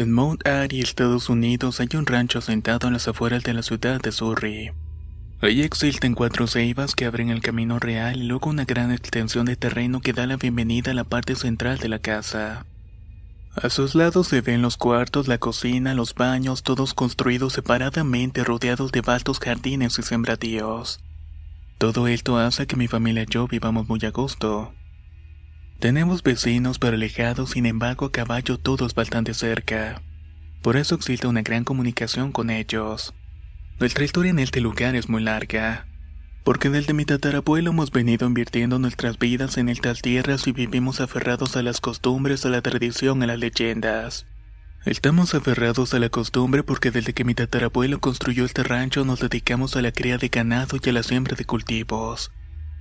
En Mount Airy, Estados Unidos, hay un rancho asentado en las afueras de la ciudad de Surrey. Ahí existen cuatro ceibas que abren el camino real y luego una gran extensión de terreno que da la bienvenida a la parte central de la casa. A sus lados se ven los cuartos, la cocina, los baños, todos construidos separadamente rodeados de vastos jardines y sembradíos. Todo esto hace que mi familia y yo vivamos muy a gusto. Tenemos vecinos pero alejados, sin embargo a caballo todos bastante cerca. Por eso existe una gran comunicación con ellos. Nuestra historia en este lugar es muy larga, porque desde mi tatarabuelo hemos venido invirtiendo nuestras vidas en estas tierras y vivimos aferrados a las costumbres, a la tradición, a las leyendas. Estamos aferrados a la costumbre porque desde que mi tatarabuelo construyó este rancho nos dedicamos a la cría de ganado y a la siembra de cultivos.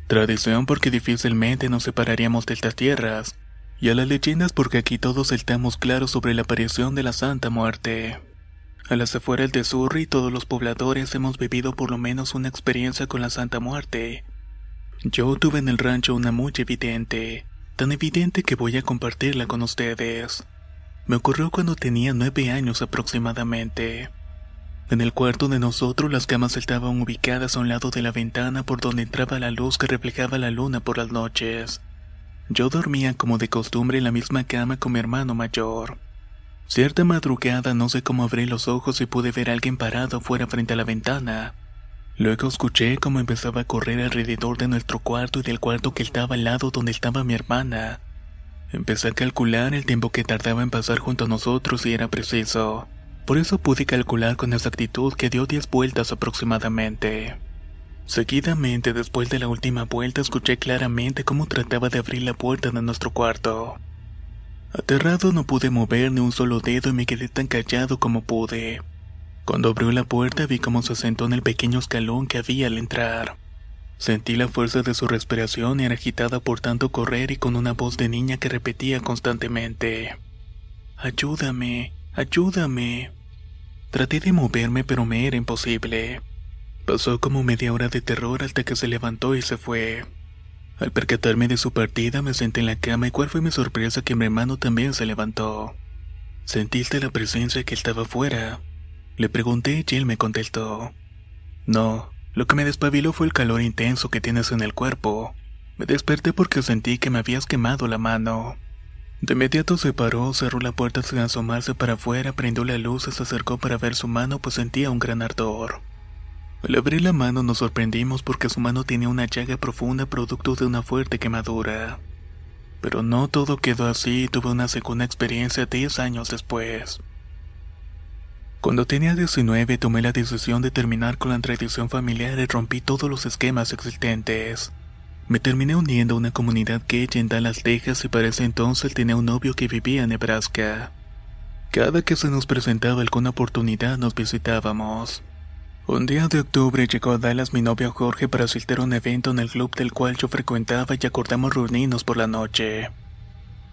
Tradición porque difícilmente nos separaríamos de estas tierras, y a las leyendas porque aquí todos estamos claros sobre la aparición de la Santa Muerte. A las afueras de Surrey todos los pobladores hemos vivido por lo menos una experiencia con la Santa Muerte. Yo tuve en el rancho una muy evidente, tan evidente que voy a compartirla con ustedes. Me ocurrió cuando tenía nueve años aproximadamente. En el cuarto de nosotros las camas estaban ubicadas a un lado de la ventana por donde entraba la luz que reflejaba la luna por las noches. Yo dormía como de costumbre en la misma cama con mi hermano mayor. Cierta madrugada no sé cómo abrí los ojos y pude ver a alguien parado fuera frente a la ventana. Luego escuché cómo empezaba a correr alrededor de nuestro cuarto y del cuarto que estaba al lado donde estaba mi hermana. Empecé a calcular el tiempo que tardaba en pasar junto a nosotros y era preciso. Por eso pude calcular con exactitud que dio 10 vueltas aproximadamente. Seguidamente, después de la última vuelta, escuché claramente cómo trataba de abrir la puerta de nuestro cuarto. Aterrado no pude mover ni un solo dedo y me quedé tan callado como pude. Cuando abrió la puerta vi cómo se sentó en el pequeño escalón que había al entrar. Sentí la fuerza de su respiración y era agitada por tanto correr y con una voz de niña que repetía constantemente. Ayúdame, ayúdame. Traté de moverme pero me era imposible. Pasó como media hora de terror hasta que se levantó y se fue. Al percatarme de su partida me senté en la cama y cuál fue mi sorpresa que mi hermano también se levantó. ¿Sentiste la presencia que estaba fuera? Le pregunté y él me contestó. No, lo que me despabiló fue el calor intenso que tienes en el cuerpo. Me desperté porque sentí que me habías quemado la mano. De inmediato se paró, cerró la puerta sin asomarse para afuera, prendió la luz y se acercó para ver su mano pues sentía un gran ardor. Al abrir la mano nos sorprendimos porque su mano tenía una llaga profunda producto de una fuerte quemadura. Pero no todo quedó así tuve una segunda experiencia 10 años después. Cuando tenía 19 tomé la decisión de terminar con la tradición familiar y rompí todos los esquemas existentes. Me terminé uniendo a una comunidad que en Dallas, Texas y para ese entonces tenía un novio que vivía en Nebraska. Cada que se nos presentaba alguna oportunidad nos visitábamos. Un día de octubre llegó a Dallas mi novio Jorge para asistir a un evento en el club del cual yo frecuentaba y acordamos reunirnos por la noche.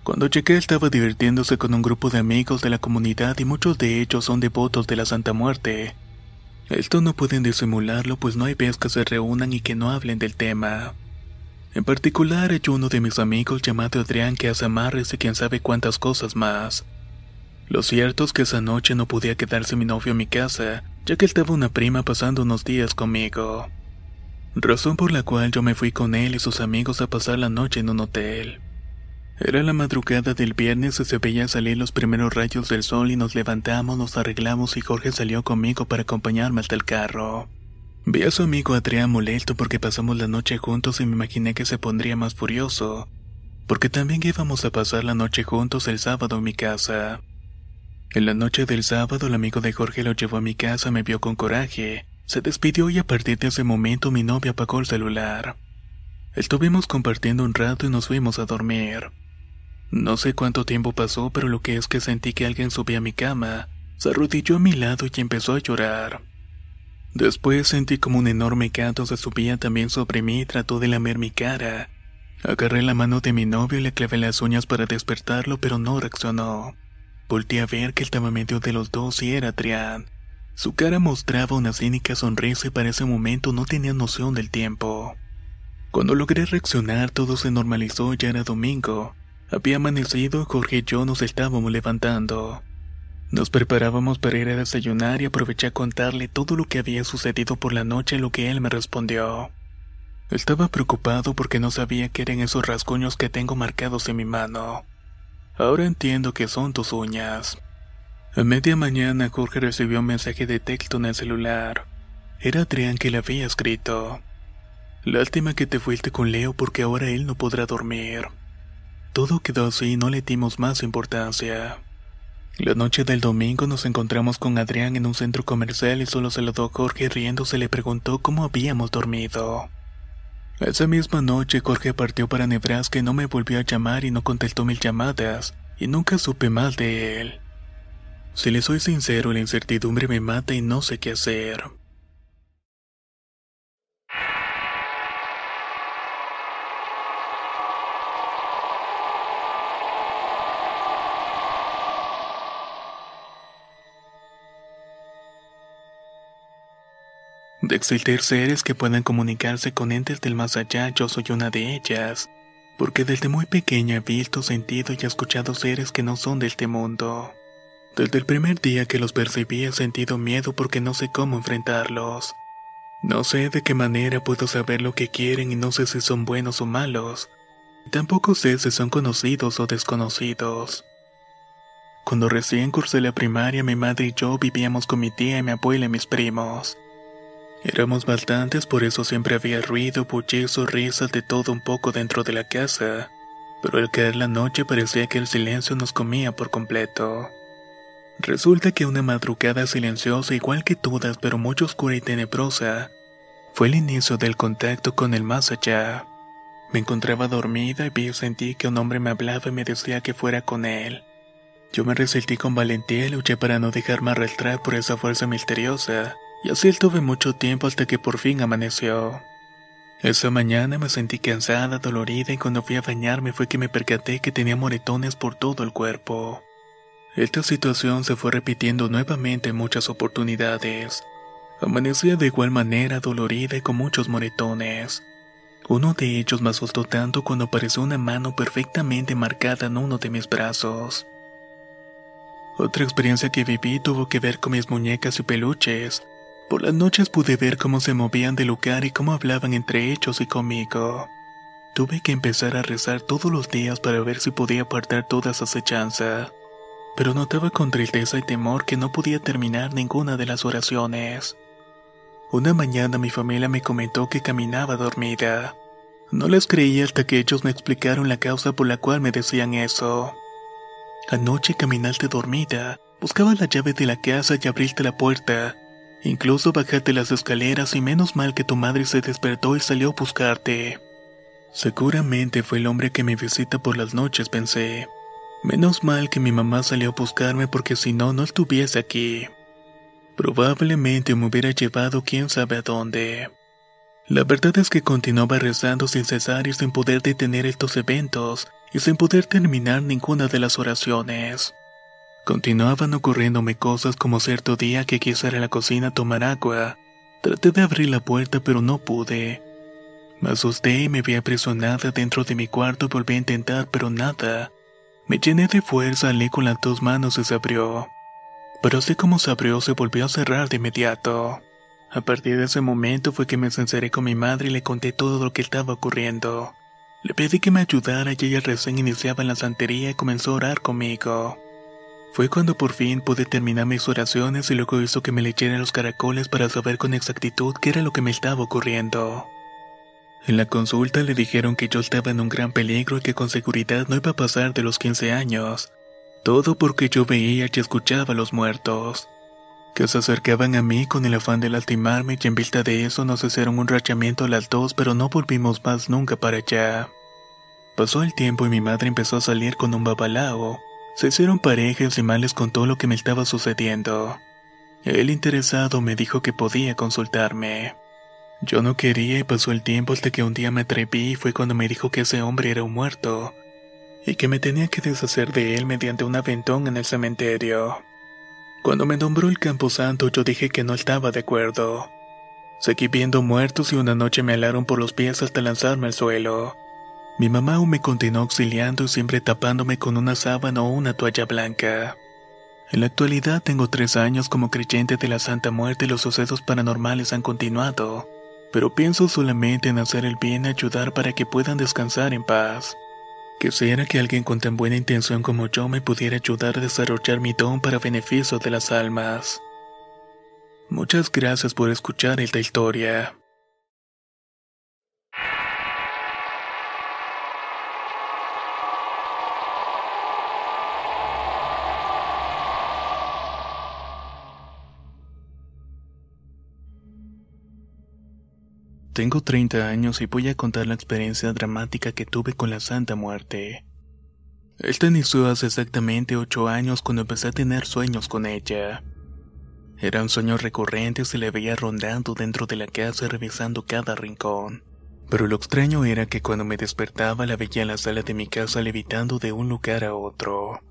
Cuando llegué estaba divirtiéndose con un grupo de amigos de la comunidad y muchos de ellos son devotos de la Santa Muerte. Esto no pueden disimularlo pues no hay vez que se reúnan y que no hablen del tema. En particular hay uno de mis amigos llamado Adrián que hace amarres y quién sabe cuántas cosas más. Lo cierto es que esa noche no podía quedarse mi novio en mi casa, ya que estaba una prima pasando unos días conmigo. Razón por la cual yo me fui con él y sus amigos a pasar la noche en un hotel. Era la madrugada del viernes y se veía salir los primeros rayos del sol y nos levantamos, nos arreglamos y Jorge salió conmigo para acompañarme hasta el carro. Vi a su amigo Adrián molesto porque pasamos la noche juntos y me imaginé que se pondría más furioso, porque también íbamos a pasar la noche juntos el sábado en mi casa. En la noche del sábado el amigo de Jorge lo llevó a mi casa, me vio con coraje, se despidió y a partir de ese momento mi novia apagó el celular. Estuvimos compartiendo un rato y nos fuimos a dormir. No sé cuánto tiempo pasó, pero lo que es que sentí que alguien subía a mi cama, se arrodilló a mi lado y empezó a llorar. Después sentí como un enorme gato se subía también sobre mí y trató de lamer mi cara. Agarré la mano de mi novio y le clavé las uñas para despertarlo, pero no reaccionó. Volté a ver que estaba medio de los dos y era Adrián. Su cara mostraba una cínica sonrisa y para ese momento no tenía noción del tiempo. Cuando logré reaccionar todo se normalizó, ya era domingo. Había amanecido, Jorge y yo nos estábamos levantando. Nos preparábamos para ir a desayunar y aproveché a contarle todo lo que había sucedido por la noche, lo que él me respondió. Estaba preocupado porque no sabía qué eran esos rasguños que tengo marcados en mi mano. Ahora entiendo que son tus uñas. A media mañana Jorge recibió un mensaje de texto en el celular. Era Adrián que le había escrito. Lástima que te fuiste con Leo porque ahora él no podrá dormir. Todo quedó así y no le dimos más importancia. La noche del domingo nos encontramos con Adrián en un centro comercial y solo saludó a Jorge riéndose le preguntó cómo habíamos dormido. Esa misma noche Jorge partió para Nebraska y no me volvió a llamar y no contestó mil llamadas, y nunca supe más de él. Si le soy sincero, la incertidumbre me mata y no sé qué hacer. De existir seres que puedan comunicarse con entes del más allá, yo soy una de ellas, porque desde muy pequeña he visto, sentido y escuchado seres que no son de este mundo. Desde el primer día que los percibí he sentido miedo porque no sé cómo enfrentarlos. No sé de qué manera puedo saber lo que quieren y no sé si son buenos o malos. Tampoco sé si son conocidos o desconocidos. Cuando recién cursé la primaria, mi madre y yo vivíamos con mi tía y mi abuela y mis primos. Éramos bastantes, por eso siempre había ruido, bullizo, risas, de todo un poco dentro de la casa. Pero al caer la noche parecía que el silencio nos comía por completo. Resulta que una madrugada silenciosa, igual que todas, pero muy oscura y tenebrosa, fue el inicio del contacto con el más allá. Me encontraba dormida y vi sentí que un hombre me hablaba y me decía que fuera con él. Yo me resistí con valentía y luché para no dejarme arrastrar por esa fuerza misteriosa y así estuve mucho tiempo hasta que por fin amaneció. Esa mañana me sentí cansada, dolorida y cuando fui a bañarme fue que me percaté que tenía moretones por todo el cuerpo. Esta situación se fue repitiendo nuevamente en muchas oportunidades. Amanecía de igual manera dolorida y con muchos moretones. Uno de ellos me asustó tanto cuando apareció una mano perfectamente marcada en uno de mis brazos. Otra experiencia que viví tuvo que ver con mis muñecas y peluches. Por las noches pude ver cómo se movían de lugar y cómo hablaban entre ellos y conmigo. Tuve que empezar a rezar todos los días para ver si podía apartar toda esa acechanza, pero notaba con tristeza y temor que no podía terminar ninguna de las oraciones. Una mañana mi familia me comentó que caminaba dormida. No les creí hasta que ellos me explicaron la causa por la cual me decían eso. Anoche caminaste dormida, buscaba la llave de la casa y abriste la puerta, Incluso bajaste las escaleras y menos mal que tu madre se despertó y salió a buscarte. Seguramente fue el hombre que me visita por las noches, pensé. Menos mal que mi mamá salió a buscarme porque si no, no estuviese aquí. Probablemente me hubiera llevado quién sabe a dónde. La verdad es que continuaba rezando sin cesar y sin poder detener estos eventos y sin poder terminar ninguna de las oraciones. Continuaban ocurriéndome cosas como cierto día que quise ir a la cocina a tomar agua. Traté de abrir la puerta pero no pude. Me asusté y me vi aprisionada dentro de mi cuarto y volví a intentar pero nada. Me llené de fuerza, alé con las dos manos y se abrió. Pero así como se abrió se volvió a cerrar de inmediato. A partir de ese momento fue que me sinceré con mi madre y le conté todo lo que estaba ocurriendo. Le pedí que me ayudara y ella recién iniciaba en la santería y comenzó a orar conmigo. Fue cuando por fin pude terminar mis oraciones y luego hizo que me leyera los caracoles para saber con exactitud qué era lo que me estaba ocurriendo. En la consulta le dijeron que yo estaba en un gran peligro y que con seguridad no iba a pasar de los 15 años. Todo porque yo veía y escuchaba a los muertos que se acercaban a mí con el afán de lastimarme y en vista de eso nos hicieron un rachamiento a las dos pero no volvimos más nunca para allá. Pasó el tiempo y mi madre empezó a salir con un babalao. Se hicieron parejas y males con todo lo que me estaba sucediendo. El interesado me dijo que podía consultarme. Yo no quería y pasó el tiempo hasta que un día me atreví y fue cuando me dijo que ese hombre era un muerto y que me tenía que deshacer de él mediante un aventón en el cementerio. Cuando me nombró el camposanto yo dije que no estaba de acuerdo. Seguí viendo muertos y una noche me alaron por los pies hasta lanzarme al suelo. Mi mamá aún me continuó auxiliando siempre tapándome con una sábana o una toalla blanca. En la actualidad tengo tres años como creyente de la Santa Muerte y los sucesos paranormales han continuado, pero pienso solamente en hacer el bien y ayudar para que puedan descansar en paz. Quisiera que alguien con tan buena intención como yo me pudiera ayudar a desarrollar mi don para beneficio de las almas. Muchas gracias por escuchar esta historia. Tengo 30 años y voy a contar la experiencia dramática que tuve con la Santa Muerte. Esta inició hace exactamente 8 años cuando empecé a tener sueños con ella. Eran sueños recurrentes y le veía rondando dentro de la casa revisando cada rincón. Pero lo extraño era que cuando me despertaba la veía en la sala de mi casa levitando de un lugar a otro.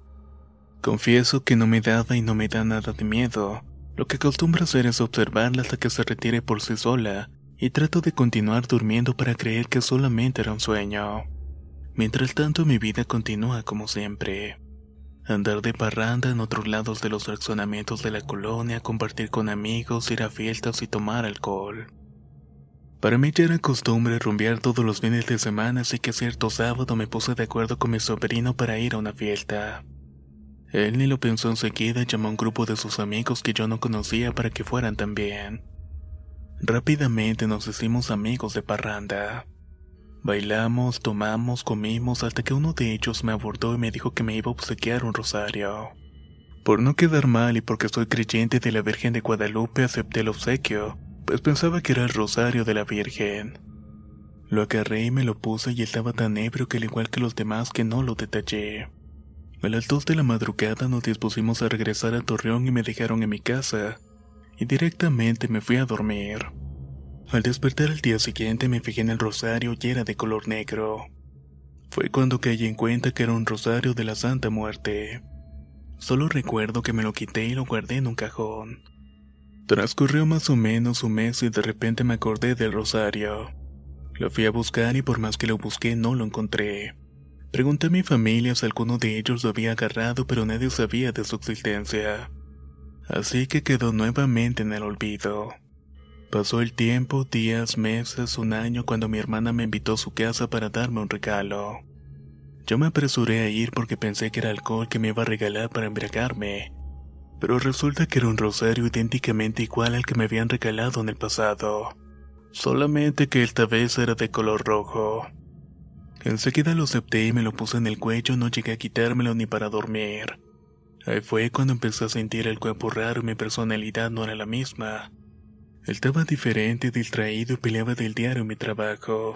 Confieso que no me daba y no me da nada de miedo. Lo que acostumbro hacer es observarla hasta que se retire por sí sola y trato de continuar durmiendo para creer que solamente era un sueño. Mientras tanto mi vida continúa como siempre. Andar de parranda en otros lados de los fraccionamientos de la colonia, compartir con amigos, ir a fiestas y tomar alcohol. Para mí ya era costumbre rumbear todos los fines de semana, así que cierto sábado me puse de acuerdo con mi sobrino para ir a una fiesta. Él ni lo pensó enseguida llamó a un grupo de sus amigos que yo no conocía para que fueran también. Rápidamente nos hicimos amigos de parranda. Bailamos, tomamos, comimos hasta que uno de ellos me abordó y me dijo que me iba a obsequiar un rosario. Por no quedar mal y porque soy creyente de la Virgen de Guadalupe acepté el obsequio, pues pensaba que era el rosario de la Virgen. Lo agarré y me lo puse y estaba tan ebrio que al igual que los demás que no lo detallé. A las dos de la madrugada nos dispusimos a regresar a Torreón y me dejaron en mi casa, y directamente me fui a dormir. Al despertar al día siguiente me fijé en el rosario y era de color negro. Fue cuando caí en cuenta que era un rosario de la Santa Muerte. Solo recuerdo que me lo quité y lo guardé en un cajón. Transcurrió más o menos un mes y de repente me acordé del rosario. Lo fui a buscar y por más que lo busqué no lo encontré. Pregunté a mi familia si alguno de ellos lo había agarrado pero nadie sabía de su existencia así que quedó nuevamente en el olvido. Pasó el tiempo, días, meses, un año cuando mi hermana me invitó a su casa para darme un regalo. Yo me apresuré a ir porque pensé que era alcohol que me iba a regalar para embriagarme, pero resulta que era un rosario idénticamente igual al que me habían regalado en el pasado, solamente que esta vez era de color rojo. Enseguida lo acepté y me lo puse en el cuello, no llegué a quitármelo ni para dormir. Ahí fue cuando empecé a sentir el cuerpo raro y mi personalidad no era la misma. Estaba diferente, distraído y peleaba del diario en mi trabajo.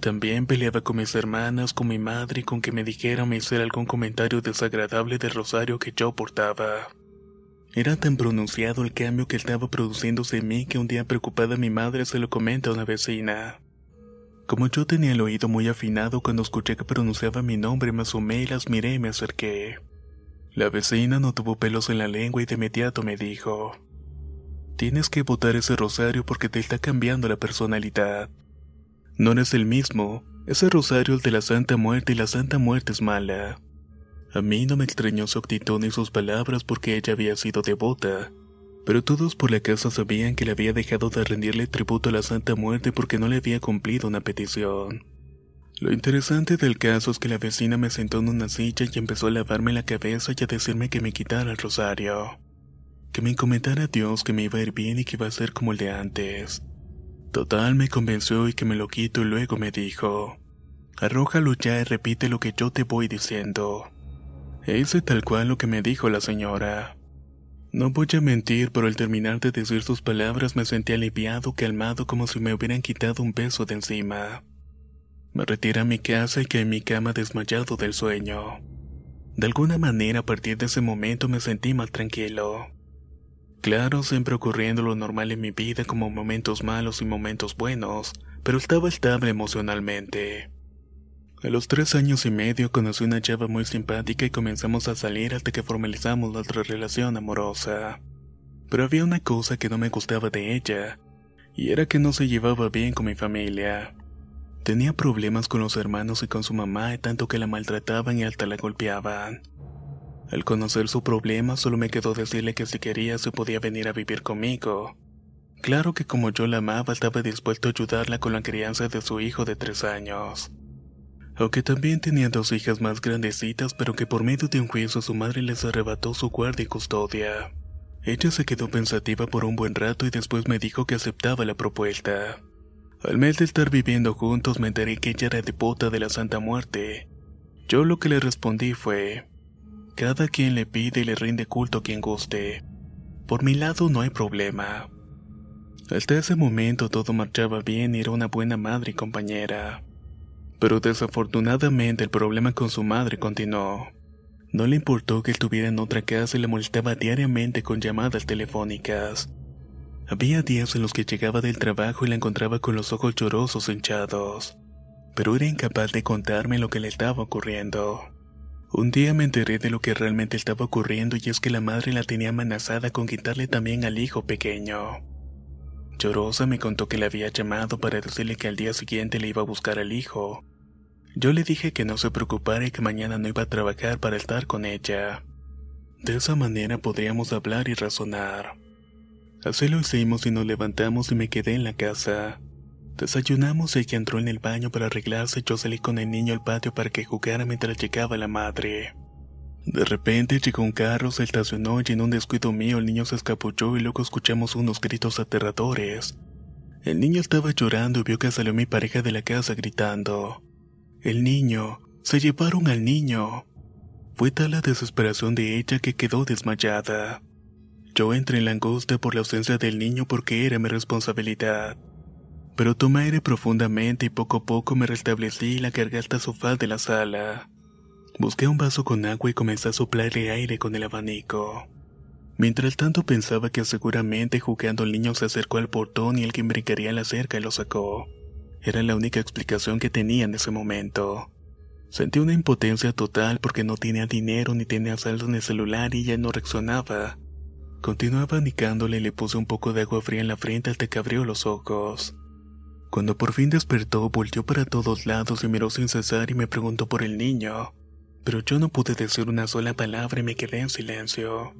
También peleaba con mis hermanas, con mi madre y con que me dijera o me hiciera algún comentario desagradable del rosario que yo portaba. Era tan pronunciado el cambio que estaba produciéndose en mí que un día preocupada mi madre se lo comenta a una vecina. Como yo tenía el oído muy afinado cuando escuché que pronunciaba mi nombre, me asomé y las miré y me acerqué. La vecina no tuvo pelos en la lengua y de inmediato me dijo, Tienes que botar ese rosario porque te está cambiando la personalidad. No eres el mismo. Ese rosario es de la Santa Muerte y la Santa Muerte es mala. A mí no me extrañó su actitud ni sus palabras porque ella había sido devota, pero todos por la casa sabían que le había dejado de rendirle tributo a la Santa Muerte porque no le había cumplido una petición. Lo interesante del caso es que la vecina me sentó en una silla y empezó a lavarme la cabeza y a decirme que me quitara el rosario. Que me encomendara a Dios que me iba a ir bien y que iba a ser como el de antes. Total me convenció y que me lo quito y luego me dijo, arrójalo ya y repite lo que yo te voy diciendo. E hice tal cual lo que me dijo la señora. No voy a mentir, pero al terminar de decir sus palabras me sentí aliviado, calmado, como si me hubieran quitado un peso de encima. Me retiré a mi casa y quedé en mi cama desmayado del sueño. De alguna manera a partir de ese momento me sentí más tranquilo. Claro, siempre ocurriendo lo normal en mi vida como momentos malos y momentos buenos, pero estaba estable emocionalmente. A los tres años y medio conocí una chava muy simpática y comenzamos a salir hasta que formalizamos nuestra relación amorosa. Pero había una cosa que no me gustaba de ella, y era que no se llevaba bien con mi familia. Tenía problemas con los hermanos y con su mamá, tanto que la maltrataban y hasta la golpeaban. Al conocer su problema, solo me quedó decirle que si quería se podía venir a vivir conmigo. Claro que como yo la amaba, estaba dispuesto a ayudarla con la crianza de su hijo de tres años. Aunque también tenía dos hijas más grandecitas, pero que por medio de un juicio su madre les arrebató su guardia y custodia. Ella se quedó pensativa por un buen rato y después me dijo que aceptaba la propuesta. Al mes de estar viviendo juntos me enteré que ella era devota de la Santa Muerte. Yo lo que le respondí fue, cada quien le pide y le rinde culto a quien guste. Por mi lado no hay problema. Hasta ese momento todo marchaba bien y era una buena madre y compañera. Pero desafortunadamente el problema con su madre continuó. No le importó que estuviera en otra casa y le molestaba diariamente con llamadas telefónicas. Había días en los que llegaba del trabajo y la encontraba con los ojos llorosos hinchados, pero era incapaz de contarme lo que le estaba ocurriendo. Un día me enteré de lo que realmente estaba ocurriendo y es que la madre la tenía amenazada con quitarle también al hijo pequeño. Llorosa me contó que le había llamado para decirle que al día siguiente le iba a buscar al hijo. Yo le dije que no se preocupara y que mañana no iba a trabajar para estar con ella. De esa manera podríamos hablar y razonar. Así lo hicimos y nos levantamos y me quedé en la casa. Desayunamos y ella entró en el baño para arreglarse y yo salí con el niño al patio para que jugara mientras llegaba la madre. De repente llegó un carro, se estacionó y en un descuido mío el niño se escapulló y luego escuchamos unos gritos aterradores. El niño estaba llorando y vio que salió mi pareja de la casa gritando. El niño, se llevaron al niño. Fue tal la desesperación de ella que quedó desmayada. Yo entré en la angustia por la ausencia del niño porque era mi responsabilidad pero tomé aire profundamente y poco a poco me restablecí y la cargué hasta sofá de la sala. Busqué un vaso con agua y comencé a soplarle aire con el abanico. Mientras tanto pensaba que seguramente jugando el niño se acercó al portón y alguien brincaría la cerca y lo sacó. Era la única explicación que tenía en ese momento. Sentí una impotencia total porque no tenía dinero ni tenía saldo en el celular y ya no reaccionaba. Continuaba abanicándole y le puse un poco de agua fría en la frente hasta que abrió los ojos. Cuando por fin despertó, volvió para todos lados y miró sin cesar y me preguntó por el niño. Pero yo no pude decir una sola palabra y me quedé en silencio.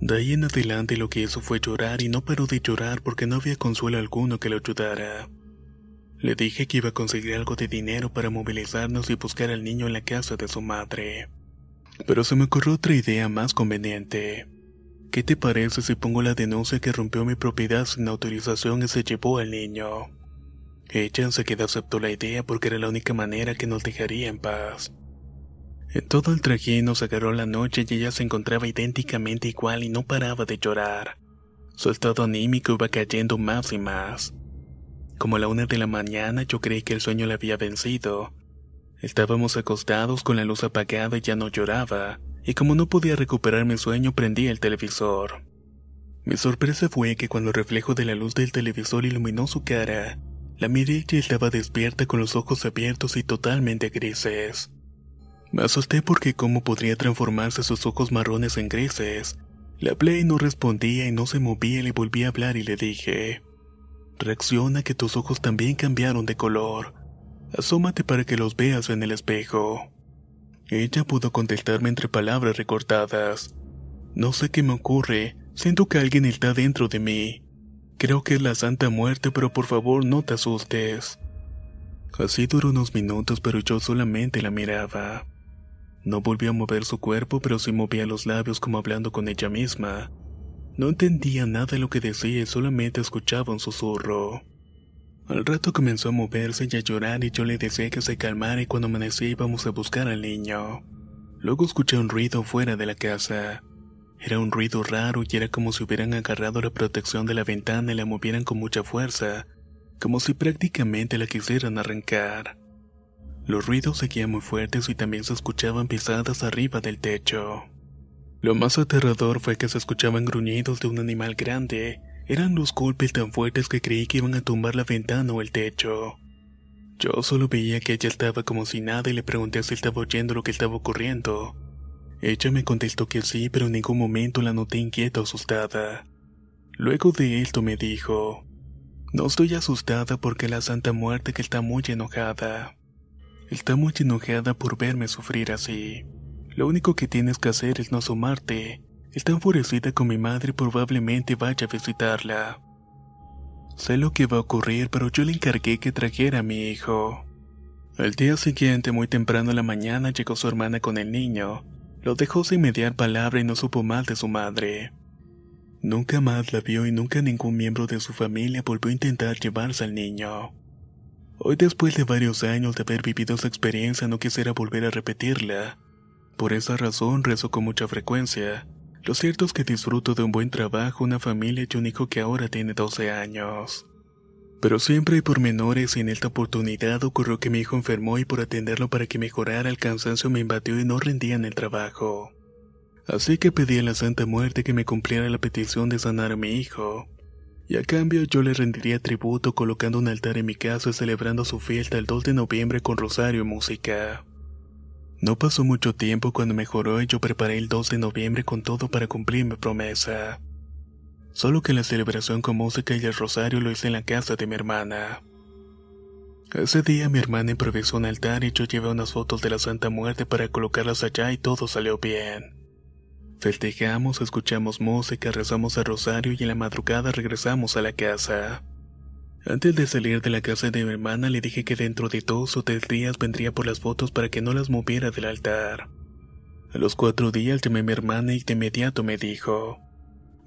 De ahí en adelante lo que hizo fue llorar y no paró de llorar porque no había consuelo alguno que lo ayudara. Le dije que iba a conseguir algo de dinero para movilizarnos y buscar al niño en la casa de su madre. Pero se me ocurrió otra idea más conveniente. ¿Qué te parece si pongo la denuncia que rompió mi propiedad sin autorización y se llevó al niño? Ella enseguida aceptó la idea porque era la única manera que nos dejaría en paz. En todo el trajín nos agarró la noche y ella se encontraba idénticamente igual y no paraba de llorar. Su estado anímico iba cayendo más y más. Como a la una de la mañana yo creí que el sueño le había vencido. Estábamos acostados con la luz apagada y ya no lloraba, y como no podía recuperar mi sueño prendí el televisor. Mi sorpresa fue que cuando el reflejo de la luz del televisor iluminó su cara, la miré y estaba despierta con los ojos abiertos y totalmente grises. Me asusté porque cómo podría transformarse sus ojos marrones en grises. Le hablé y no respondía y no se movía le volví a hablar y le dije, Reacciona que tus ojos también cambiaron de color. Asómate para que los veas en el espejo. Ella pudo contestarme entre palabras recortadas. No sé qué me ocurre, siento que alguien está dentro de mí. Creo que es la Santa Muerte, pero por favor no te asustes. Así duró unos minutos, pero yo solamente la miraba. No volvió a mover su cuerpo, pero sí movía los labios como hablando con ella misma. No entendía nada de lo que decía y solamente escuchaba un susurro. Al rato comenzó a moverse y a llorar y yo le decía que se calmara y cuando amanecía íbamos a buscar al niño. Luego escuché un ruido fuera de la casa. Era un ruido raro y era como si hubieran agarrado la protección de la ventana y la movieran con mucha fuerza, como si prácticamente la quisieran arrancar. Los ruidos seguían muy fuertes y también se escuchaban pisadas arriba del techo. Lo más aterrador fue que se escuchaban gruñidos de un animal grande. Eran los golpes tan fuertes que creí que iban a tumbar la ventana o el techo. Yo solo veía que ella estaba como si nada y le pregunté si estaba oyendo lo que estaba ocurriendo. Ella me contestó que sí, pero en ningún momento la noté inquieta o asustada. Luego de esto me dijo, no estoy asustada porque la Santa Muerte que está muy enojada. Está muy enojada por verme sufrir así. Lo único que tienes que hacer es no asomarte. Está enfurecida con mi madre y probablemente vaya a visitarla. Sé lo que va a ocurrir, pero yo le encargué que trajera a mi hijo. Al día siguiente, muy temprano en la mañana, llegó su hermana con el niño. Lo dejó sin mediar palabra y no supo mal de su madre. Nunca más la vio y nunca ningún miembro de su familia volvió a intentar llevarse al niño. Hoy después de varios años de haber vivido esa experiencia no quisiera volver a repetirla, por esa razón rezo con mucha frecuencia. Lo cierto es que disfruto de un buen trabajo, una familia y un hijo que ahora tiene 12 años. Pero siempre hay pormenores y en esta oportunidad ocurrió que mi hijo enfermó y por atenderlo para que mejorara el cansancio me invadió y no rendía en el trabajo. Así que pedí a la Santa Muerte que me cumpliera la petición de sanar a mi hijo. Y a cambio yo le rendiría tributo colocando un altar en mi casa y celebrando su fiesta el 2 de noviembre con rosario y música. No pasó mucho tiempo cuando mejoró y yo preparé el 2 de noviembre con todo para cumplir mi promesa. Solo que la celebración con música y el rosario lo hice en la casa de mi hermana. Ese día mi hermana improvisó un altar y yo llevé unas fotos de la Santa Muerte para colocarlas allá y todo salió bien. Festejamos, escuchamos música, rezamos el rosario y en la madrugada regresamos a la casa. Antes de salir de la casa de mi hermana le dije que dentro de dos o tres días vendría por las fotos para que no las moviera del altar. A los cuatro días llamé a mi hermana y de inmediato me dijo,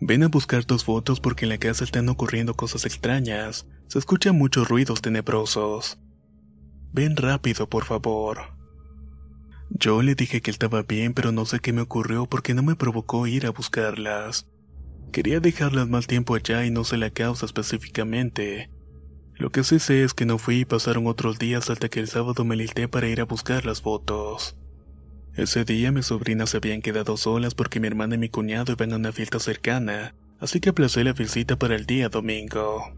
ven a buscar tus fotos porque en la casa están ocurriendo cosas extrañas, se escuchan muchos ruidos tenebrosos. Ven rápido, por favor. Yo le dije que estaba bien, pero no sé qué me ocurrió porque no me provocó ir a buscarlas. Quería dejarlas más tiempo allá y no sé la causa específicamente. Lo que sí sé es que no fui y pasaron otros días hasta que el sábado me listé para ir a buscar las fotos. Ese día mis sobrinas se habían quedado solas porque mi hermana y mi cuñado iban a una fiesta cercana, así que aplacé la visita para el día domingo.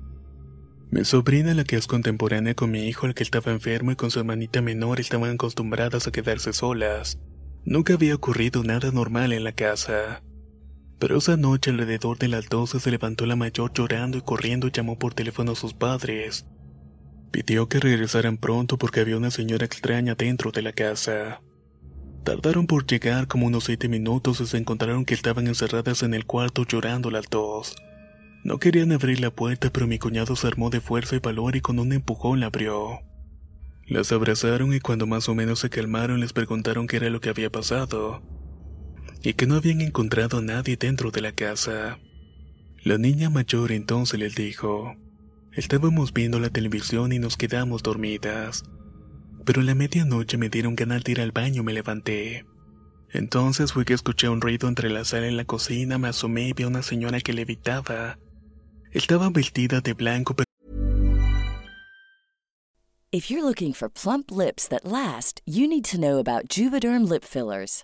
Mi sobrina, la que es contemporánea con mi hijo, el que estaba enfermo y con su hermanita menor, estaban acostumbradas a quedarse solas. Nunca había ocurrido nada normal en la casa. Pero esa noche alrededor de las 12 se levantó la mayor llorando y corriendo llamó por teléfono a sus padres. Pidió que regresaran pronto porque había una señora extraña dentro de la casa. Tardaron por llegar como unos siete minutos y se encontraron que estaban encerradas en el cuarto llorando las dos. No querían abrir la puerta pero mi cuñado se armó de fuerza y valor y con un empujón la abrió. Las abrazaron y cuando más o menos se calmaron les preguntaron qué era lo que había pasado y que no habían encontrado a nadie dentro de la casa. La niña mayor entonces les dijo, estábamos viendo la televisión y nos quedamos dormidas, pero en la medianoche me dieron ganas de ir al baño y me levanté. Entonces fui que escuché un ruido entre la sala y la cocina, me asomé y vi a una señora que levitaba. Estaba vestida de blanco pero If you're looking for plump lips that last, you need to know about Juvederm lip fillers.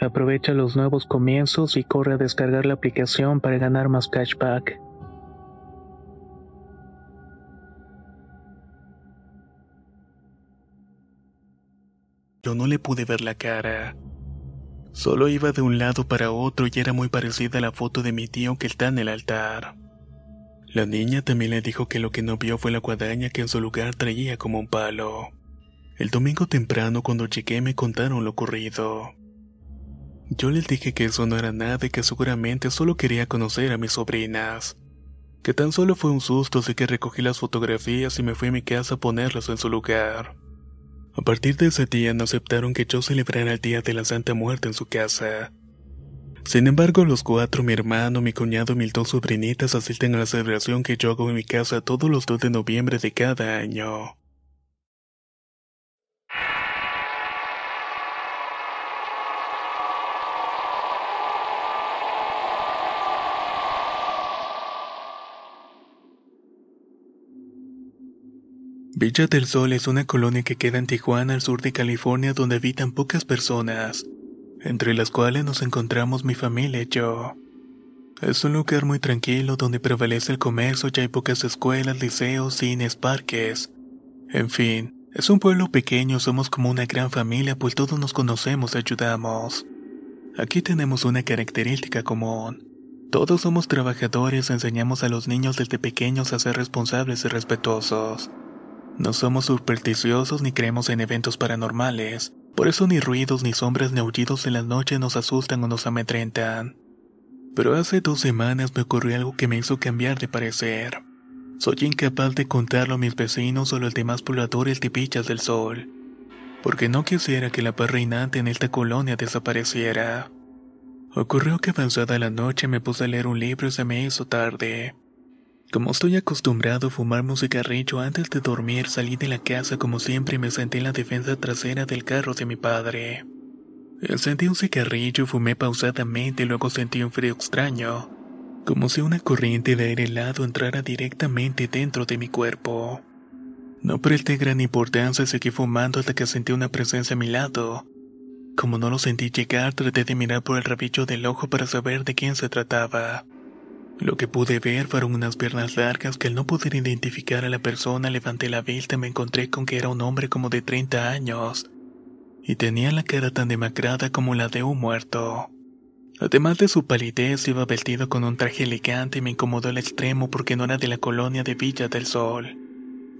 Aprovecha los nuevos comienzos y corre a descargar la aplicación para ganar más cashback. Yo no le pude ver la cara. Solo iba de un lado para otro y era muy parecida a la foto de mi tío que está en el altar. La niña también le dijo que lo que no vio fue la guadaña que en su lugar traía como un palo. El domingo temprano cuando llegué me contaron lo ocurrido. Yo les dije que eso no era nada y que seguramente solo quería conocer a mis sobrinas. Que tan solo fue un susto así que recogí las fotografías y me fui a mi casa a ponerlas en su lugar. A partir de ese día no aceptaron que yo celebrara el Día de la Santa Muerte en su casa. Sin embargo, los cuatro, mi hermano, mi cuñado y mis dos sobrinitas asisten a la celebración que yo hago en mi casa todos los 2 de noviembre de cada año. Villa del Sol es una colonia que queda en Tijuana, al sur de California, donde habitan pocas personas, entre las cuales nos encontramos mi familia y yo. Es un lugar muy tranquilo donde prevalece el comercio y hay pocas escuelas, liceos, cines, parques. En fin, es un pueblo pequeño, somos como una gran familia pues todos nos conocemos ayudamos. Aquí tenemos una característica común. Todos somos trabajadores, enseñamos a los niños desde pequeños a ser responsables y respetuosos. No somos supersticiosos ni creemos en eventos paranormales, por eso ni ruidos ni sombras ni aullidos en la noche nos asustan o nos amedrentan. Pero hace dos semanas me ocurrió algo que me hizo cambiar de parecer. Soy incapaz de contarlo a mis vecinos o a los demás pobladores de del Sol, porque no quisiera que la paz reinante en esta colonia desapareciera. Ocurrió que avanzada la noche me puse a leer un libro y se me hizo tarde. Como estoy acostumbrado a fumarme un cigarrillo antes de dormir, salí de la casa como siempre y me senté en la defensa trasera del carro de mi padre. Encendí un cigarrillo fumé pausadamente y luego sentí un frío extraño como si una corriente de aire helado entrara directamente dentro de mi cuerpo. No presté gran importancia y seguí fumando hasta que sentí una presencia a mi lado. Como no lo sentí llegar, traté de mirar por el rabillo del ojo para saber de quién se trataba. Lo que pude ver fueron unas piernas largas que al no poder identificar a la persona levanté la vista y me encontré con que era un hombre como de 30 años y tenía la cara tan demacrada como la de un muerto. Además de su palidez, iba vestido con un traje elegante y me incomodó al extremo porque no era de la colonia de Villa del Sol.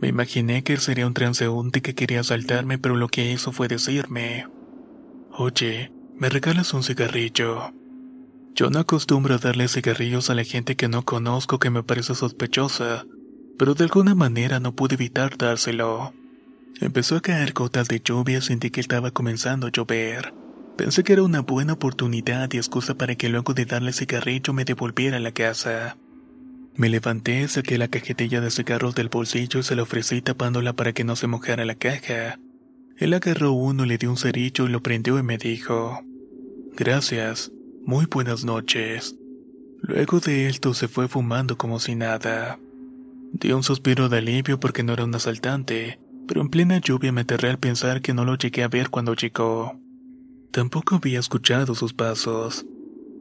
Me imaginé que sería un transeúnte que quería asaltarme, pero lo que hizo fue decirme: Oye, ¿me regalas un cigarrillo? Yo no acostumbro a darle cigarrillos a la gente que no conozco que me parece sospechosa, pero de alguna manera no pude evitar dárselo. Empezó a caer gotas de lluvia sentí que estaba comenzando a llover. Pensé que era una buena oportunidad y excusa para que luego de darle cigarrillo me devolviera a la casa. Me levanté, saqué la cajetilla de cigarros del bolsillo y se la ofrecí tapándola para que no se mojara la caja. Él agarró uno, le dio un cerillo y lo prendió y me dijo: Gracias, muy buenas noches. Luego de esto se fue fumando como si nada. Di un suspiro de alivio porque no era un asaltante, pero en plena lluvia me aterré al pensar que no lo llegué a ver cuando llegó. Tampoco había escuchado sus pasos.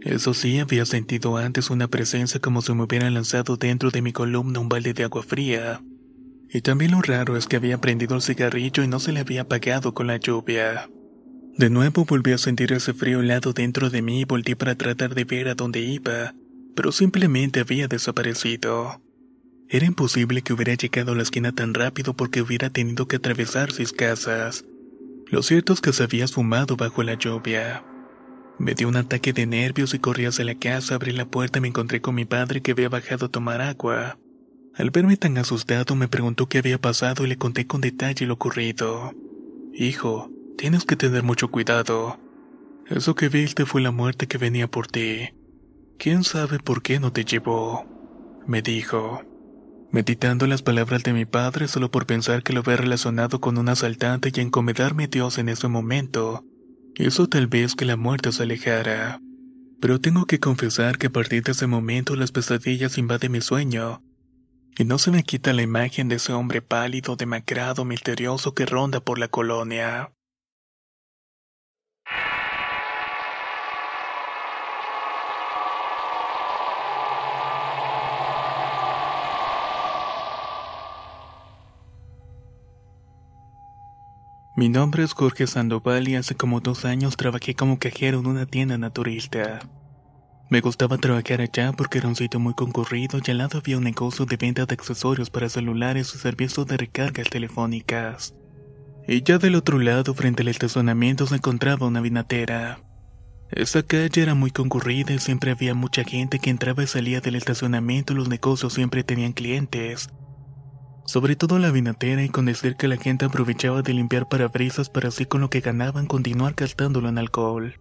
Eso sí, había sentido antes una presencia como si me hubieran lanzado dentro de mi columna un balde de agua fría. Y también lo raro es que había prendido el cigarrillo y no se le había apagado con la lluvia. De nuevo volví a sentir ese frío helado dentro de mí y volví para tratar de ver a dónde iba, pero simplemente había desaparecido. Era imposible que hubiera llegado a la esquina tan rápido porque hubiera tenido que atravesar seis casas. Lo cierto es que se había fumado bajo la lluvia. Me dio un ataque de nervios y corrí hacia la casa, abrí la puerta y me encontré con mi padre que había bajado a tomar agua. Al verme tan asustado me preguntó qué había pasado y le conté con detalle lo ocurrido. Hijo, tienes que tener mucho cuidado. Eso que viste fue la muerte que venía por ti. ¿Quién sabe por qué no te llevó? me dijo meditando las palabras de mi padre solo por pensar que lo había relacionado con un asaltante y encomendarme a Dios en ese momento. Hizo tal vez que la muerte se alejara. Pero tengo que confesar que a partir de ese momento las pesadillas invaden mi sueño. Y no se me quita la imagen de ese hombre pálido, demacrado, misterioso que ronda por la colonia. Mi nombre es Jorge Sandoval y hace como dos años trabajé como cajero en una tienda naturista. Me gustaba trabajar allá porque era un sitio muy concurrido y al lado había un negocio de venta de accesorios para celulares y servicios de recargas telefónicas. Y ya del otro lado, frente al estacionamiento, se encontraba una vinatera. Esa calle era muy concurrida y siempre había mucha gente que entraba y salía del estacionamiento y los negocios siempre tenían clientes sobre todo la vinatera y con decir que la gente aprovechaba de limpiar parabrisas para así con lo que ganaban continuar gastándolo en alcohol.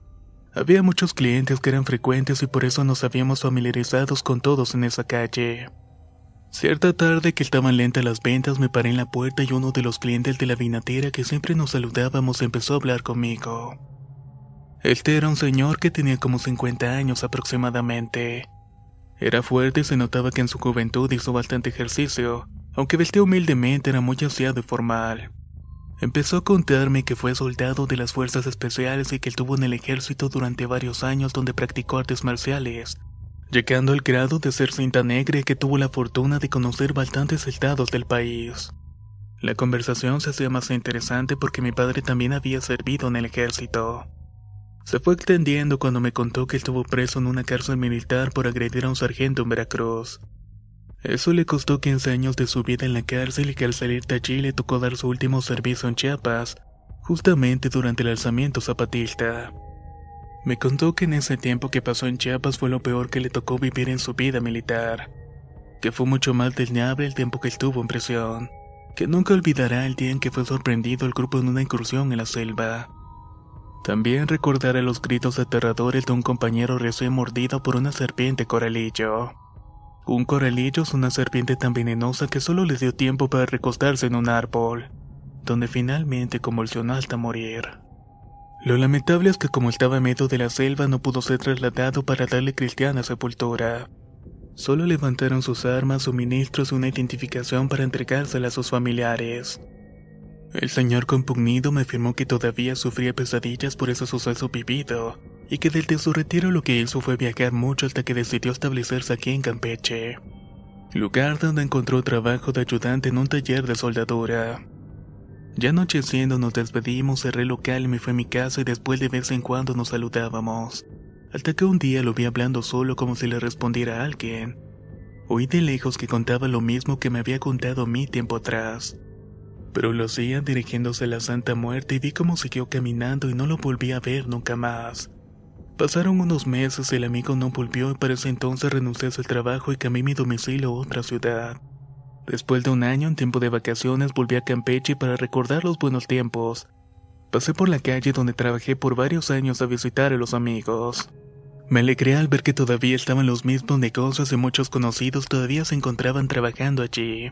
Había muchos clientes que eran frecuentes y por eso nos habíamos familiarizados con todos en esa calle. Cierta tarde que estaban lentas las ventas me paré en la puerta y uno de los clientes de la vinatera que siempre nos saludábamos empezó a hablar conmigo. Este era un señor que tenía como 50 años aproximadamente. Era fuerte y se notaba que en su juventud hizo bastante ejercicio, aunque vestía humildemente, era muy aseado y formal. Empezó a contarme que fue soldado de las fuerzas especiales y que estuvo en el ejército durante varios años donde practicó artes marciales, llegando al grado de ser cinta negra que tuvo la fortuna de conocer bastantes estados del país. La conversación se hacía más interesante porque mi padre también había servido en el ejército. Se fue extendiendo cuando me contó que estuvo preso en una cárcel militar por agredir a un sargento en Veracruz. Eso le costó 15 años de su vida en la cárcel y que al salir de allí le tocó dar su último servicio en Chiapas, justamente durante el alzamiento zapatista. Me contó que en ese tiempo que pasó en Chiapas fue lo peor que le tocó vivir en su vida militar. que fue mucho más desleable el tiempo que estuvo en prisión, que nunca olvidará el día en que fue sorprendido el grupo en una incursión en la selva. También recordará los gritos aterradores de un compañero recién mordido por una serpiente coralillo. Un coralillo es una serpiente tan venenosa que solo le dio tiempo para recostarse en un árbol, donde finalmente convulsionó hasta morir. Lo lamentable es que como estaba en medio de la selva no pudo ser trasladado para darle cristiana sepultura. Solo levantaron sus armas, suministros y una identificación para entregárselas a sus familiares. El señor compugnido me afirmó que todavía sufría pesadillas por ese suceso vivido, y que desde su retiro lo que hizo fue viajar mucho hasta que decidió establecerse aquí en Campeche, lugar donde encontró trabajo de ayudante en un taller de soldadura. Ya anocheciendo nos despedimos, cerré local y me fui a mi casa y después de vez en cuando nos saludábamos. Hasta que un día lo vi hablando solo como si le respondiera a alguien. Oí de lejos que contaba lo mismo que me había contado a mí tiempo atrás. Pero lo hacía dirigiéndose a la Santa Muerte y vi cómo siguió caminando y no lo volví a ver nunca más. Pasaron unos meses, el amigo no volvió y para ese entonces renuncié a su trabajo y cambié mi domicilio a otra ciudad. Después de un año en tiempo de vacaciones volví a Campeche para recordar los buenos tiempos. Pasé por la calle donde trabajé por varios años a visitar a los amigos. Me alegré al ver que todavía estaban los mismos negocios y muchos conocidos todavía se encontraban trabajando allí.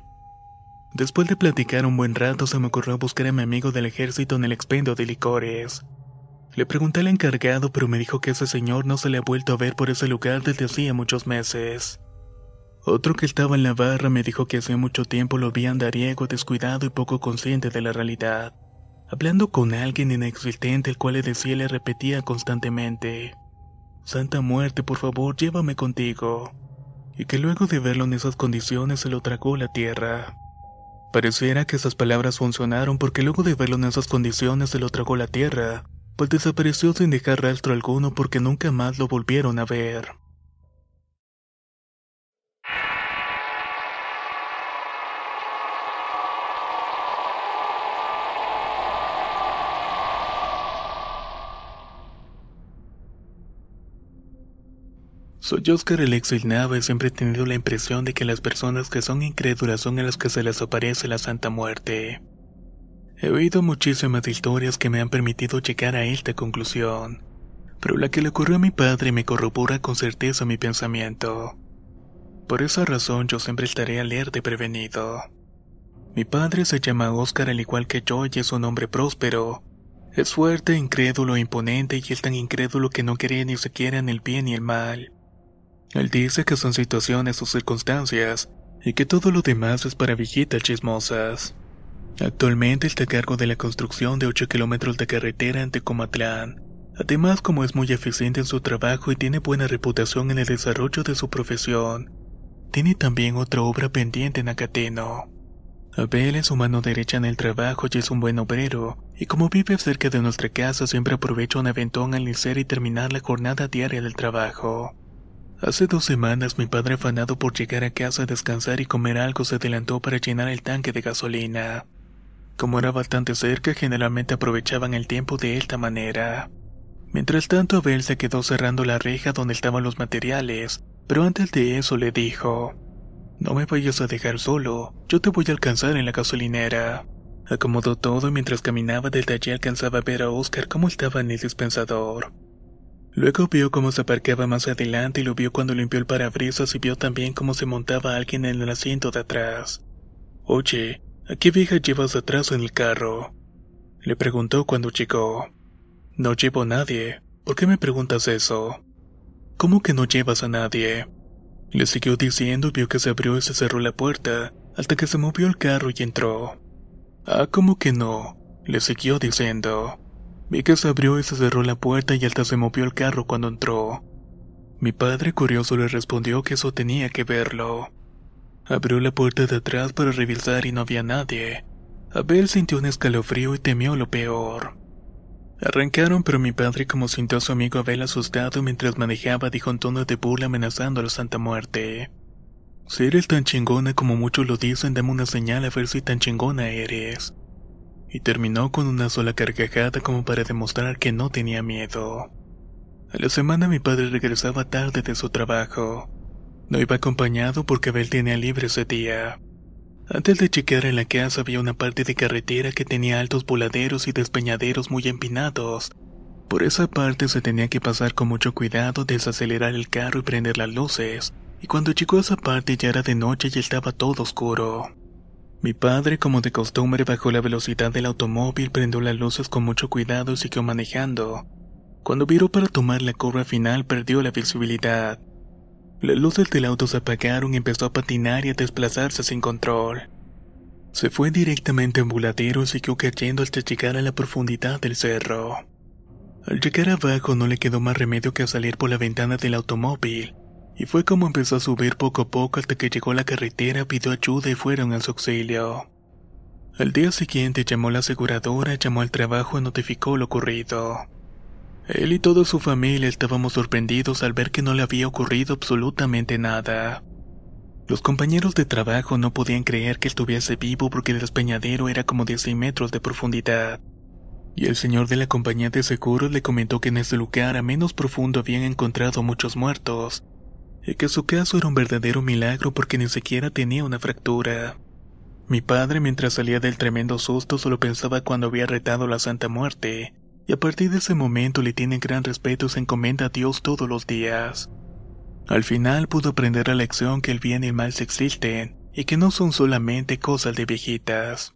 Después de platicar un buen rato se me ocurrió buscar a mi amigo del ejército en el expendio de licores. Le pregunté al encargado pero me dijo que ese señor no se le ha vuelto a ver por ese lugar desde hacía muchos meses. Otro que estaba en la barra me dijo que hacía mucho tiempo lo vi andariego, descuidado y poco consciente de la realidad, hablando con alguien inexistente el cual le decía y le repetía constantemente, Santa muerte, por favor, llévame contigo. Y que luego de verlo en esas condiciones se lo tragó la tierra. Pareciera que esas palabras funcionaron porque luego de verlo en esas condiciones se lo tragó la tierra, pues desapareció sin dejar rastro alguno porque nunca más lo volvieron a ver. Soy Oscar Alexis Nava y siempre he tenido la impresión de que las personas que son incrédulas son a las que se les aparece la Santa Muerte. He oído muchísimas historias que me han permitido llegar a esta conclusión, pero la que le ocurrió a mi padre me corrobora con certeza mi pensamiento. Por esa razón yo siempre estaré alerta y prevenido. Mi padre se llama Oscar al igual que yo y es un hombre próspero. Es fuerte, incrédulo, imponente y es tan incrédulo que no cree ni siquiera en el bien ni el mal. Él dice que son situaciones o circunstancias y que todo lo demás es para viejitas chismosas. Actualmente está a cargo de la construcción de 8 kilómetros de carretera ante Comatlán. Además, como es muy eficiente en su trabajo y tiene buena reputación en el desarrollo de su profesión, tiene también otra obra pendiente en Acateno. Abel es su mano derecha en el trabajo y es un buen obrero, y como vive cerca de nuestra casa siempre aprovecha un aventón al iniciar y terminar la jornada diaria del trabajo. Hace dos semanas mi padre afanado por llegar a casa a descansar y comer algo se adelantó para llenar el tanque de gasolina. Como era bastante cerca, generalmente aprovechaban el tiempo de esta manera. Mientras tanto, Abel se quedó cerrando la reja donde estaban los materiales, pero antes de eso le dijo, No me vayas a dejar solo, yo te voy a alcanzar en la gasolinera. Acomodó todo y mientras caminaba desde allí alcanzaba a ver a Oscar cómo estaba en el dispensador. Luego vio cómo se aparcaba más adelante y lo vio cuando limpió el parabrisas y vio también cómo se montaba alguien en el asiento de atrás. Oye, ¿a qué vieja llevas atrás en el carro? Le preguntó cuando llegó. No llevo a nadie. ¿Por qué me preguntas eso? ¿Cómo que no llevas a nadie? Le siguió diciendo y vio que se abrió y se cerró la puerta, hasta que se movió el carro y entró. Ah, ¿cómo que no? Le siguió diciendo. Vi que se abrió y se cerró la puerta y hasta se movió el carro cuando entró. Mi padre curioso le respondió que eso tenía que verlo. Abrió la puerta de atrás para revisar y no había nadie. Abel sintió un escalofrío y temió lo peor. Arrancaron, pero mi padre, como sintió a su amigo Abel asustado mientras manejaba, dijo en tono de burla amenazando a la Santa Muerte. Si eres tan chingona como muchos lo dicen, dame una señal a ver si tan chingona eres y terminó con una sola carcajada como para demostrar que no tenía miedo. A la semana mi padre regresaba tarde de su trabajo. No iba acompañado porque Abel tenía libre ese día. Antes de chequear en la casa había una parte de carretera que tenía altos voladeros y despeñaderos muy empinados. Por esa parte se tenía que pasar con mucho cuidado, desacelerar el carro y prender las luces. Y cuando llegó esa parte ya era de noche y estaba todo oscuro. Mi padre, como de costumbre, bajó la velocidad del automóvil, prendió las luces con mucho cuidado y siguió manejando. Cuando viró para tomar la curva final, perdió la visibilidad. Las luces del auto se apagaron y empezó a patinar y a desplazarse sin control. Se fue directamente en voladero y siguió cayendo hasta llegar a la profundidad del cerro. Al llegar abajo no le quedó más remedio que salir por la ventana del automóvil, y fue como empezó a subir poco a poco hasta que llegó a la carretera, pidió ayuda y fueron a su auxilio. Al día siguiente llamó a la aseguradora, llamó al trabajo y notificó lo ocurrido. Él y toda su familia estábamos sorprendidos al ver que no le había ocurrido absolutamente nada. Los compañeros de trabajo no podían creer que estuviese vivo porque el despeñadero era como de 100 metros de profundidad. Y el señor de la compañía de seguros le comentó que en ese lugar a menos profundo habían encontrado muchos muertos, y que su caso era un verdadero milagro porque ni siquiera tenía una fractura. Mi padre mientras salía del tremendo susto solo pensaba cuando había retado la Santa Muerte, y a partir de ese momento le tiene gran respeto y se encomienda a Dios todos los días. Al final pudo aprender la lección que el bien y el mal se existen y que no son solamente cosas de viejitas.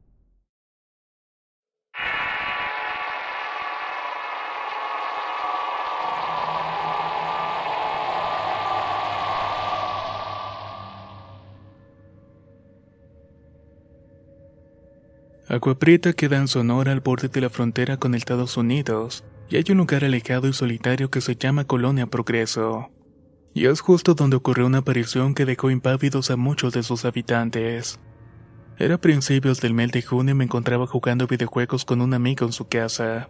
Agua Prieta queda en Sonora al borde de la frontera con Estados Unidos, y hay un lugar alejado y solitario que se llama Colonia Progreso. Y es justo donde ocurrió una aparición que dejó impávidos a muchos de sus habitantes. Era principios del mes de junio y me encontraba jugando videojuegos con un amigo en su casa.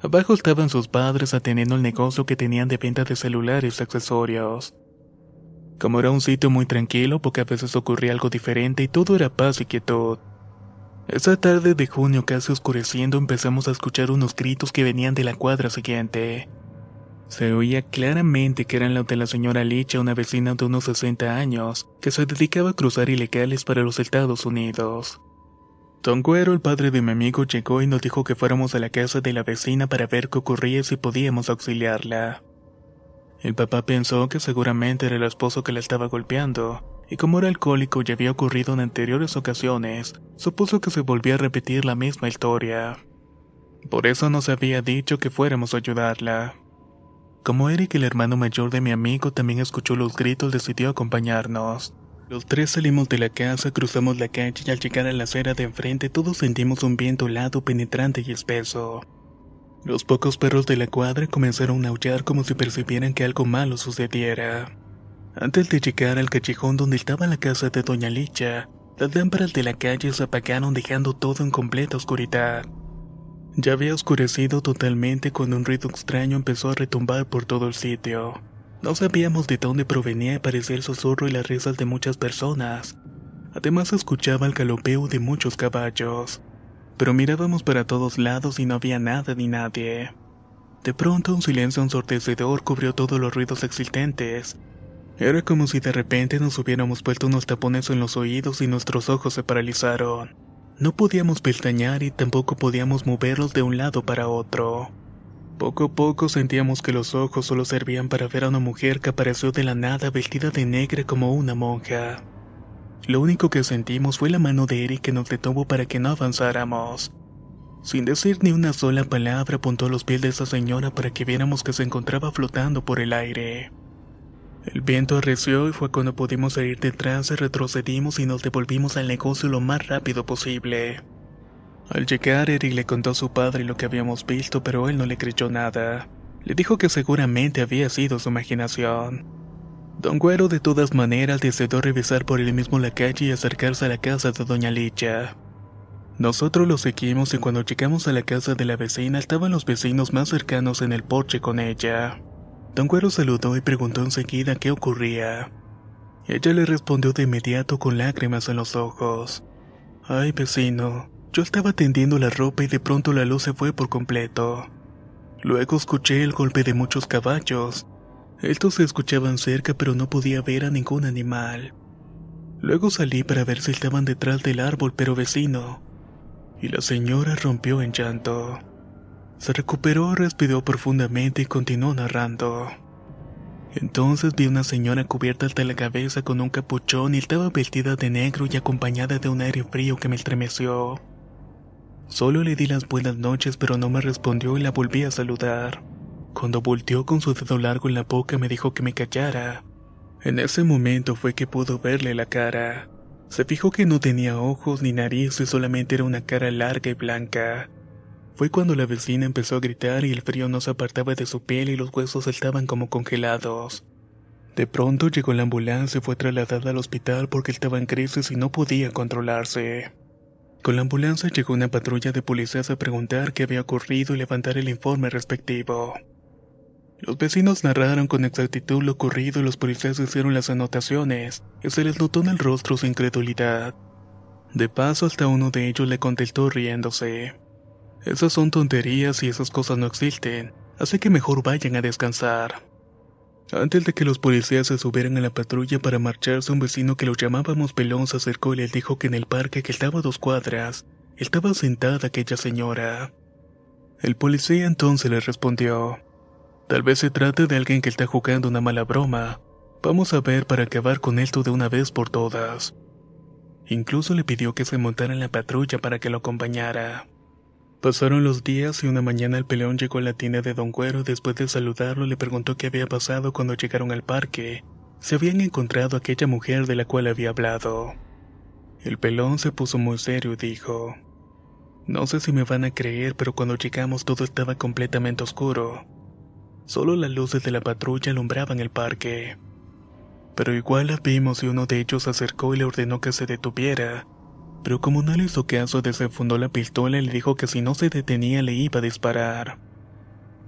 Abajo estaban sus padres atendiendo el negocio que tenían de venta de celulares y accesorios. Como era un sitio muy tranquilo, pocas veces ocurría algo diferente y todo era paz y quietud. Esa tarde de junio casi oscureciendo empezamos a escuchar unos gritos que venían de la cuadra siguiente. Se oía claramente que eran los de la señora Licha, una vecina de unos 60 años, que se dedicaba a cruzar ilegales para los Estados Unidos. Don Güero, el padre de mi amigo, llegó y nos dijo que fuéramos a la casa de la vecina para ver qué ocurría y si podíamos auxiliarla. El papá pensó que seguramente era el esposo que la estaba golpeando, y como era alcohólico y había ocurrido en anteriores ocasiones, supuso que se volvía a repetir la misma historia. Por eso nos había dicho que fuéramos a ayudarla. Como Eric, el hermano mayor de mi amigo, también escuchó los gritos, decidió acompañarnos. Los tres salimos de la casa, cruzamos la calle y al llegar a la acera de enfrente todos sentimos un viento helado, penetrante y espeso. Los pocos perros de la cuadra comenzaron a aullar como si percibieran que algo malo sucediera. Antes de llegar al callejón donde estaba la casa de Doña Licha, las lámparas de la calle se apagaron dejando todo en completa oscuridad. Ya había oscurecido totalmente cuando un ruido extraño empezó a retumbar por todo el sitio. No sabíamos de dónde provenía y el susurro y las risas de muchas personas. Además escuchaba el galopeo de muchos caballos. Pero mirábamos para todos lados y no había nada ni nadie. De pronto un silencio ensordecedor cubrió todos los ruidos existentes, era como si de repente nos hubiéramos puesto unos tapones en los oídos y nuestros ojos se paralizaron. No podíamos pestañear y tampoco podíamos moverlos de un lado para otro. Poco a poco sentíamos que los ojos solo servían para ver a una mujer que apareció de la nada vestida de negra como una monja. Lo único que sentimos fue la mano de Eric que nos detuvo para que no avanzáramos. Sin decir ni una sola palabra apuntó los pies de esa señora para que viéramos que se encontraba flotando por el aire. El viento arreció y fue cuando pudimos salir detrás retrocedimos y nos devolvimos al negocio lo más rápido posible. Al llegar, Eric le contó a su padre lo que habíamos visto, pero él no le creyó nada. Le dijo que seguramente había sido su imaginación. Don Güero de todas maneras decidió revisar por él mismo la calle y acercarse a la casa de Doña Licha. Nosotros lo seguimos y cuando llegamos a la casa de la vecina estaban los vecinos más cercanos en el porche con ella. Don Güero saludó y preguntó enseguida qué ocurría. Ella le respondió de inmediato con lágrimas en los ojos. Ay, vecino, yo estaba tendiendo la ropa y de pronto la luz se fue por completo. Luego escuché el golpe de muchos caballos, Estos se escuchaban cerca pero no podía ver a ningún animal. Luego salí para ver si estaban detrás del árbol pero vecino, y la señora rompió en llanto. Se recuperó, respiró profundamente y continuó narrando. Entonces vi una señora cubierta hasta la cabeza con un capuchón y estaba vestida de negro y acompañada de un aire frío que me estremeció. Solo le di las buenas noches pero no me respondió y la volví a saludar. Cuando volteó con su dedo largo en la boca me dijo que me callara. En ese momento fue que pudo verle la cara. Se fijó que no tenía ojos ni nariz y solamente era una cara larga y blanca. Fue cuando la vecina empezó a gritar y el frío no se apartaba de su piel y los huesos estaban como congelados. De pronto llegó la ambulancia y fue trasladada al hospital porque estaba en crisis y no podía controlarse. Con la ambulancia llegó una patrulla de policías a preguntar qué había ocurrido y levantar el informe respectivo. Los vecinos narraron con exactitud lo ocurrido y los policías hicieron las anotaciones y se les notó en el rostro su incredulidad. De paso hasta uno de ellos le contestó riéndose. Esas son tonterías y esas cosas no existen, así que mejor vayan a descansar. Antes de que los policías se subieran a la patrulla para marcharse, un vecino que lo llamábamos Pelón se acercó y les dijo que en el parque que estaba a dos cuadras, estaba sentada aquella señora. El policía entonces le respondió, Tal vez se trate de alguien que está jugando una mala broma. Vamos a ver para acabar con esto de una vez por todas. Incluso le pidió que se montara en la patrulla para que lo acompañara. Pasaron los días y una mañana el peleón llegó a la tienda de Don Güero y después de saludarlo le preguntó qué había pasado cuando llegaron al parque. Se habían encontrado aquella mujer de la cual había hablado. El pelón se puso muy serio y dijo, No sé si me van a creer, pero cuando llegamos todo estaba completamente oscuro. Solo las luces de la patrulla alumbraban el parque. Pero igual la vimos y uno de ellos se acercó y le ordenó que se detuviera pero como no le hizo caso desenfundó la pistola y le dijo que si no se detenía le iba a disparar.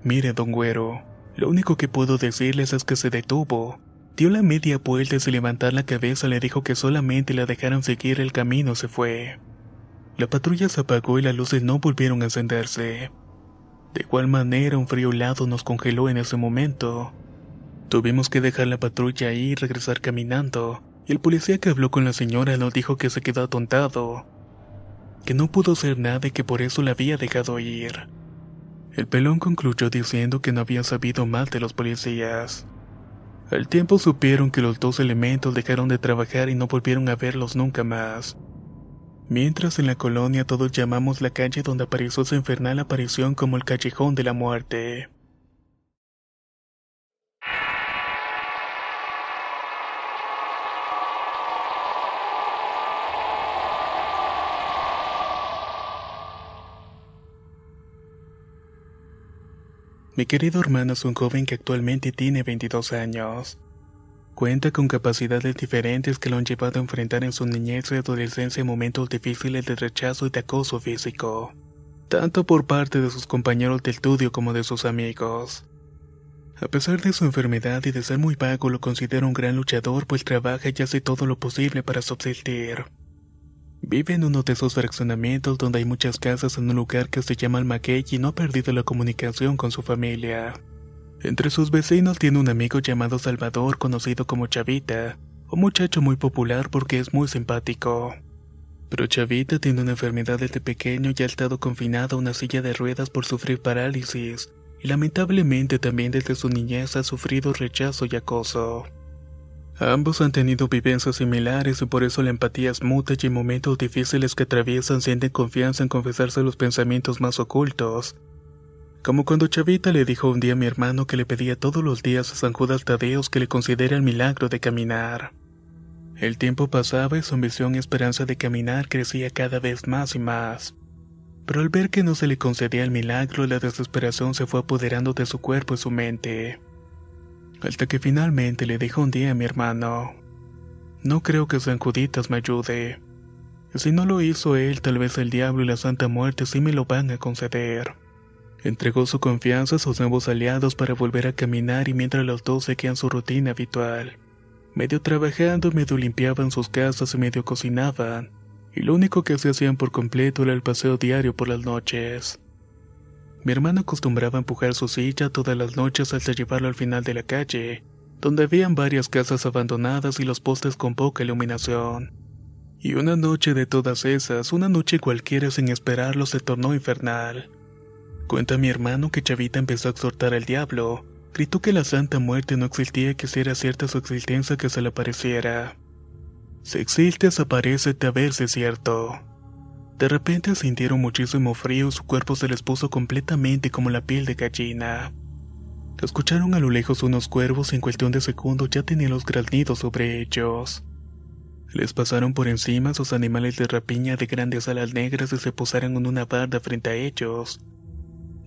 Mire, don Güero, lo único que puedo decirles es que se detuvo. Dio la media vuelta y sin levantar la cabeza le dijo que solamente la dejaran seguir el camino se fue. La patrulla se apagó y las luces no volvieron a encenderse. De igual manera un frío helado nos congeló en ese momento. Tuvimos que dejar la patrulla ahí y regresar caminando, el policía que habló con la señora nos dijo que se quedó atontado, que no pudo hacer nada y que por eso la había dejado ir. El pelón concluyó diciendo que no había sabido más de los policías. Al tiempo supieron que los dos elementos dejaron de trabajar y no volvieron a verlos nunca más. Mientras en la colonia todos llamamos la calle donde apareció su infernal aparición como el callejón de la muerte. Mi querido hermano es un joven que actualmente tiene 22 años. Cuenta con capacidades diferentes que lo han llevado a enfrentar en su niñez y adolescencia momentos difíciles de rechazo y de acoso físico, tanto por parte de sus compañeros de estudio como de sus amigos. A pesar de su enfermedad y de ser muy vago, lo considero un gran luchador, pues trabaja y hace todo lo posible para subsistir. Vive en uno de esos fraccionamientos donde hay muchas casas en un lugar que se llama Almaguey y no ha perdido la comunicación con su familia. Entre sus vecinos tiene un amigo llamado Salvador, conocido como Chavita, un muchacho muy popular porque es muy simpático. Pero Chavita tiene una enfermedad desde pequeño y ha estado confinado a una silla de ruedas por sufrir parálisis, y lamentablemente también desde su niñez ha sufrido rechazo y acoso. Ambos han tenido vivencias similares y por eso la empatía es mutua y en momentos difíciles que atraviesan sienten confianza en confesarse los pensamientos más ocultos. Como cuando Chavita le dijo un día a mi hermano que le pedía todos los días a San Judas Tadeos que le considera el milagro de caminar. El tiempo pasaba y su ambición y esperanza de caminar crecía cada vez más y más. Pero al ver que no se le concedía el milagro, la desesperación se fue apoderando de su cuerpo y su mente hasta que finalmente le dijo un día a mi hermano, no creo que San Juditas me ayude. Si no lo hizo él, tal vez el diablo y la Santa Muerte sí me lo van a conceder. Entregó su confianza a sus nuevos aliados para volver a caminar y mientras los dos seguían su rutina habitual. Medio trabajando, medio limpiaban sus casas y medio cocinaban, y lo único que se hacían por completo era el paseo diario por las noches. Mi hermano acostumbraba empujar su silla todas las noches hasta llevarlo al final de la calle, donde habían varias casas abandonadas y los postes con poca iluminación. Y una noche de todas esas, una noche cualquiera sin esperarlo, se tornó infernal. Cuenta mi hermano que Chavita empezó a exhortar al diablo, gritó que la Santa Muerte no existía y que si era cierta su existencia que se le apareciera. Si existes, aparecete a ver si es cierto. De repente sintieron muchísimo frío y su cuerpo se les puso completamente como la piel de gallina. Escucharon a lo lejos unos cuervos y en cuestión de segundos ya tenían los graznidos sobre ellos. Les pasaron por encima sus animales de rapiña de grandes alas negras y se posaron en una barda frente a ellos.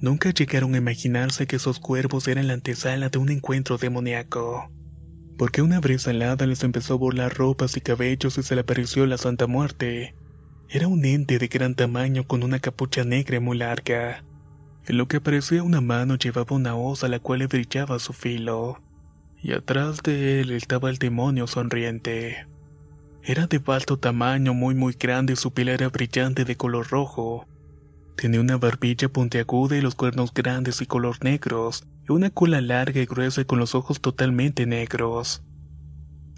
Nunca llegaron a imaginarse que esos cuervos eran la antesala de un encuentro demoníaco. Porque una brisa helada les empezó a burlar ropas y cabellos y se le apareció la Santa Muerte. Era un ente de gran tamaño con una capucha negra muy larga. En lo que parecía una mano llevaba una hoz a la cual le brillaba su filo. Y atrás de él estaba el demonio sonriente. Era de alto tamaño, muy muy grande su piel era brillante de color rojo. Tenía una barbilla puntiaguda y los cuernos grandes y color negros, y una cola larga y gruesa con los ojos totalmente negros.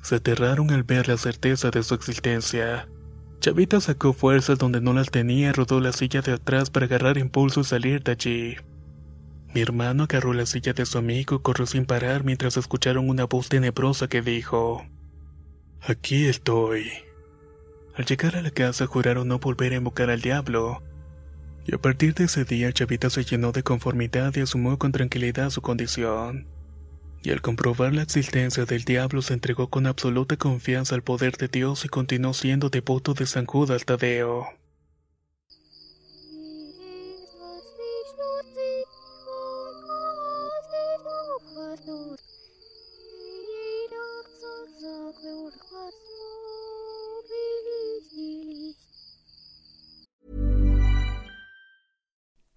Se aterraron al ver la certeza de su existencia. Chavita sacó fuerzas donde no las tenía rodó la silla de atrás para agarrar impulso y salir de allí. Mi hermano agarró la silla de su amigo y corrió sin parar mientras escucharon una voz tenebrosa que dijo: Aquí estoy. Al llegar a la casa juraron no volver a invocar al diablo. Y a partir de ese día Chavita se llenó de conformidad y asumió con tranquilidad su condición y al comprobar la existencia del diablo se entregó con absoluta confianza al poder de Dios y continuó siendo devoto de San Judas Tadeo.